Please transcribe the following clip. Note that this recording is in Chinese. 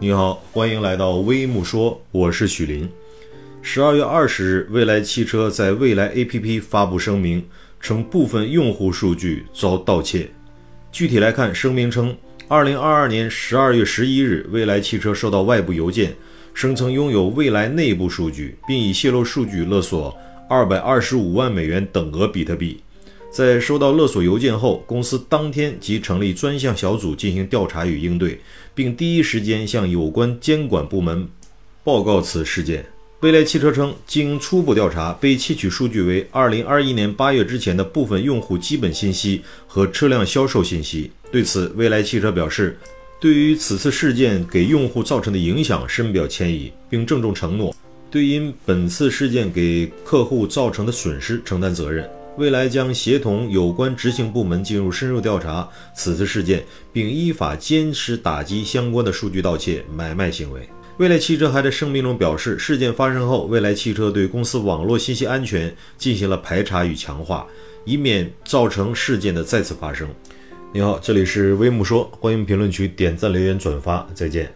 你好，欢迎来到微木说，我是许林。十二月二十日，蔚来汽车在未来 APP 发布声明，称部分用户数据遭盗窃。具体来看，声明称，二零二二年十二月十一日，蔚来汽车收到外部邮件，声称拥有蔚来内部数据，并以泄露数据勒索二百二十五万美元等额比特币。在收到勒索邮件后，公司当天即成立专项小组进行调查与应对，并第一时间向有关监管部门报告此事件。蔚来汽车称，经初步调查，被窃取数据为2021年8月之前的部分用户基本信息和车辆销售信息。对此，蔚来汽车表示，对于此次事件给用户造成的影响深表歉意，并郑重承诺对因本次事件给客户造成的损失承担责任。未来将协同有关执行部门进入深入调查此次事件，并依法坚持打击相关的数据盗窃买卖行为。未来汽车还在声明中表示，事件发生后，未来汽车对公司网络信息安全进行了排查与强化，以免造成事件的再次发生。你好，这里是微木说，欢迎评论区点赞、留言、转发，再见。